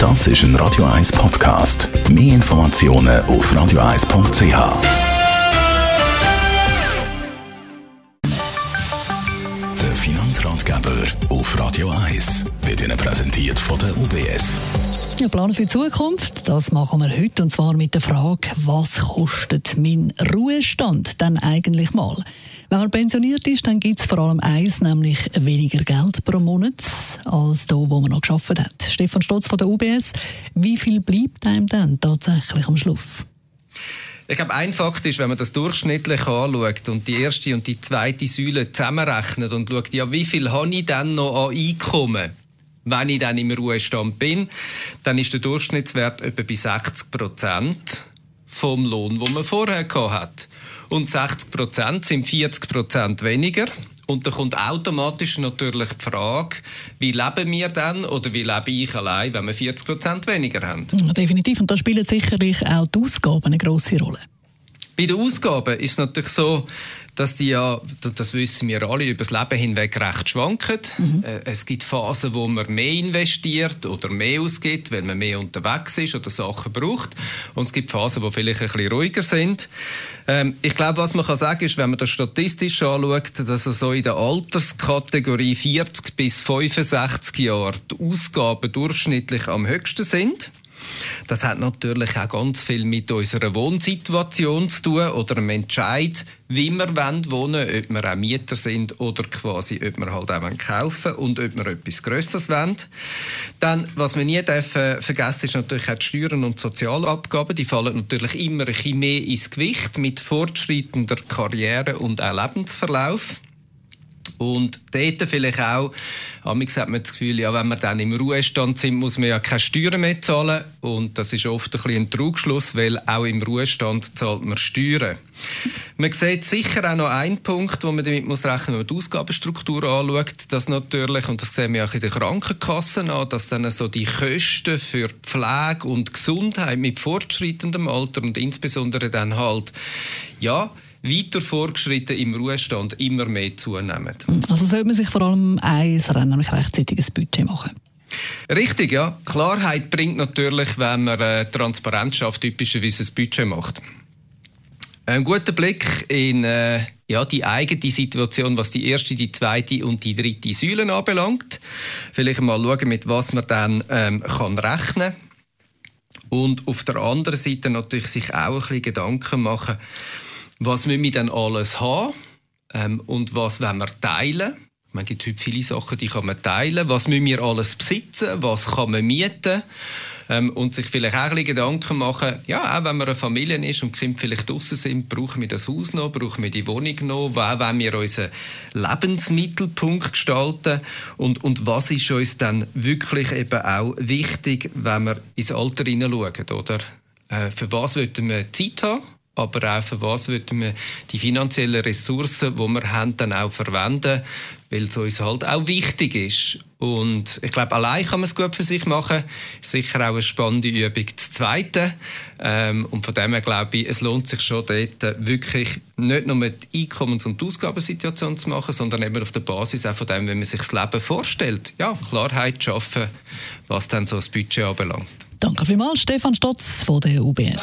Das ist ein Radio 1 Podcast. Mehr Informationen auf radio1.ch. Der Finanzratgeber auf Radio 1 wird Ihnen präsentiert von der UBS. Ja, planen für die Zukunft, das machen wir heute und zwar mit der Frage, was kostet mein Ruhestand denn eigentlich mal? Wenn man pensioniert ist, dann gibt es vor allem eins, nämlich weniger Geld pro Monat als da, wo man noch geschafft hat. Stefan Stotz von der UBS, wie viel bleibt einem dann tatsächlich am Schluss? Ich glaube, ein Fakt ist, wenn man das durchschnittlich anschaut und die erste und die zweite Säule zusammenrechnet und schaut, ja, wie viel habe ich denn noch an Einkommen? wenn ich dann im Ruhestand bin, dann ist der Durchschnittswert etwa bei 60 Prozent vom Lohn, den man vorher hat. Und 60 Prozent sind 40 Prozent weniger. Und da kommt automatisch natürlich die Frage, wie leben wir dann oder wie lebe ich allein, wenn wir 40 Prozent weniger haben? Definitiv. Und da spielen sicherlich auch die Ausgaben eine grosse Rolle. Bei den Ausgaben ist es natürlich so, dass die ja, das wissen wir alle, über das Leben hinweg recht schwanken. Mhm. Äh, es gibt Phasen, wo man mehr investiert oder mehr ausgibt, wenn man mehr unterwegs ist oder Sachen braucht. Und es gibt Phasen, wo vielleicht ein bisschen ruhiger sind. Ähm, ich glaube, was man kann sagen ist, wenn man das statistisch anschaut, dass so in der Alterskategorie 40 bis 65 Jahre die Ausgaben durchschnittlich am höchsten sind. Das hat natürlich auch ganz viel mit unserer Wohnsituation zu tun oder einem Entscheid, wie wir wohnen wollen, ob wir auch Mieter sind oder quasi, ob wir halt auch kaufen und ob wir etwas Grösseres wollen. Dann, was wir nie dürfen vergessen, ist natürlich auch die Steuern und Sozialabgaben. Die fallen natürlich immer ein bisschen mehr ins Gewicht mit fortschreitender Karriere und auch Lebensverlauf. Und dort vielleicht auch, amigs hat man das Gefühl, ja, wenn wir dann im Ruhestand sind, muss man ja keine Steuern mehr zahlen. Und das ist oft ein, ein Trugschluss, weil auch im Ruhestand zahlt man Steuern. Man sieht sicher auch noch einen Punkt, wo man damit muss rechnen, wenn man die Ausgabenstruktur anschaut, dass natürlich, und das sehen wir auch in den Krankenkassen an, dass dann so die Kosten für Pflege und Gesundheit mit fortschreitendem Alter und insbesondere dann halt, ja, weiter fortgeschritten im Ruhestand immer mehr zunehmen. Also sollte man sich vor allem eins Rennen, nämlich rechtzeitig ein Budget machen? Richtig, ja. Klarheit bringt natürlich, wenn man äh, Transparenz schafft, typischerweise ein Budget macht. Ein guter Blick in äh, ja, die eigene Situation, was die erste, die zweite und die dritte Säule anbelangt. Vielleicht mal schauen, mit was man dann ähm, kann rechnen Und auf der anderen Seite natürlich sich auch ein bisschen Gedanken machen, was müssen wir denn alles haben ähm, und was wollen wir teilen? Man gibt heute viele Sachen, die kann man teilen. Was müssen wir alles besitzen? Was kann man mieten? Ähm, und sich vielleicht auch ein bisschen Gedanken machen, ja, auch wenn man eine Familie ist und die Kinder vielleicht draußen sind, brauchen wir das Haus noch, brauchen wir die Wohnung noch, wo wollen wir unseren Lebensmittelpunkt gestalten und, und was ist uns dann wirklich eben auch wichtig, wenn wir ins Alter hineinschauen, oder? Äh, für was wollten wir Zeit haben? Aber auch für was würden wir die finanziellen Ressourcen, die wir haben, dann auch verwenden, weil es uns halt auch wichtig ist. Und ich glaube, allein kann man es gut für sich machen. Sicher auch eine spannende Übung. Das Zweite, ähm, und von dem her glaube ich, es lohnt sich schon dort wirklich nicht nur die Einkommens- und Ausgabensituation zu machen, sondern eben auf der Basis auch von dem, wenn man sich das Leben vorstellt. Ja, Klarheit schaffen, was dann so das Budget anbelangt. Danke vielmals, Stefan Stotz von der UBS.